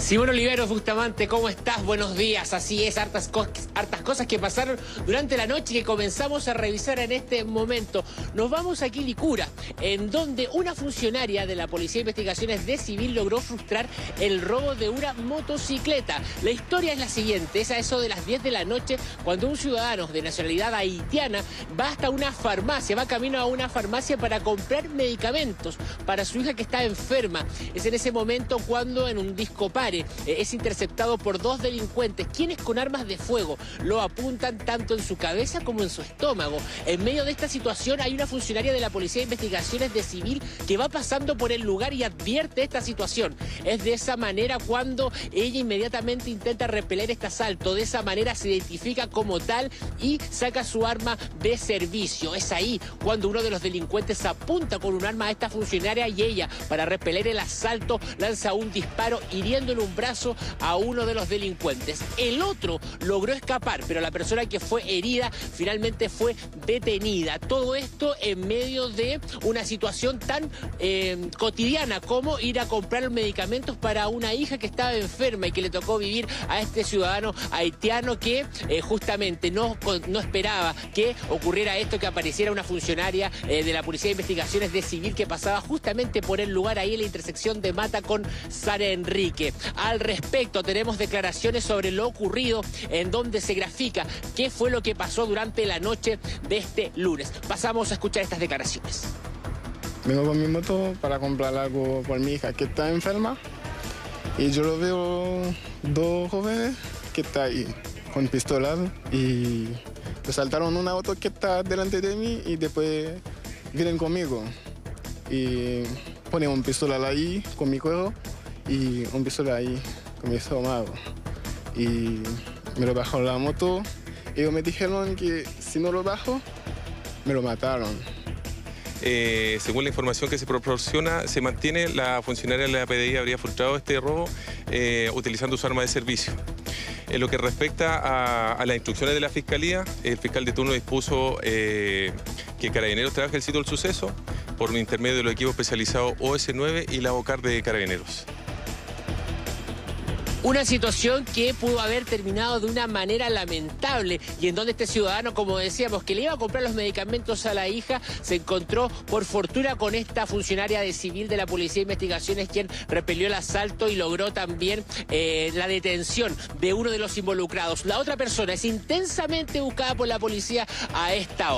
Simón Oliveros Bustamante, ¿cómo estás? Buenos días. Así es, hartas, cosas que pasaron durante la noche y que comenzamos a revisar en este momento. Nos vamos a Quilicura, en donde una funcionaria de la Policía de Investigaciones de Civil logró frustrar el robo de una motocicleta. La historia es la siguiente, es a eso de las 10 de la noche, cuando un ciudadano de nacionalidad haitiana va hasta una farmacia, va camino a una farmacia para comprar medicamentos para su hija que está enferma. Es en ese momento cuando en un disco eh, es interceptado por dos delincuentes, quienes con armas de fuego lo apuntan tanto en su cabeza como en su estómago. En medio de esta situación hay una funcionaria de la Policía de Investigaciones de Civil que va pasando por el lugar y advierte esta situación. Es de esa manera cuando ella inmediatamente intenta repeler este asalto. De esa manera se identifica como tal y saca su arma de servicio. Es ahí cuando uno de los delincuentes apunta con un arma a esta funcionaria y ella, para repeler el asalto, lanza un disparo hiriendo en un brazo a uno de los delincuentes. El otro logró escapar, pero la persona que fue herida finalmente fue detenida. Todo esto en medio de una situación tan eh, cotidiana como ir a comprar medicamentos para una hija que estaba enferma y que le tocó vivir a este ciudadano haitiano que eh, justamente no, no esperaba que ocurriera esto, que apareciera una funcionaria eh, de la Policía de Investigaciones de Civil que pasaba justamente por el lugar ahí en la intersección de Mata con Sara Enrique. Al respecto, tenemos declaraciones sobre lo ocurrido, en donde se grafica qué fue lo que pasó durante la noche de este lunes. Pasamos a escuchar estas declaraciones. Vengo con mi moto para comprar algo por mi hija que está enferma y yo lo veo dos jóvenes que están ahí con pistolas y saltaron una auto que está delante de mí y después vienen conmigo y ponen un pistola ahí con mi cuello y un pistola ahí con mi estómago. Y me lo bajaron la moto. Ellos me dijeron que si no lo bajo, me lo mataron. Eh, según la información que se proporciona, se mantiene la funcionaria de la PDI habría frustrado este robo eh, utilizando su arma de servicio. En lo que respecta a, las instrucciones de la Fiscalía, el fiscal de turno dispuso eh, que Carabineros trabaje el sitio del suceso por intermedio de los equipos especializados OS9 y la OCAR de Carabineros. Una situación que pudo haber terminado de una manera lamentable y en donde este ciudadano, como decíamos, que le iba a comprar los medicamentos a la hija, se encontró por fortuna con esta funcionaria de civil de la Policía de Investigaciones quien repelió el asalto y logró también eh, la detención de uno de los involucrados. La otra persona es intensamente buscada por la policía a esta hora.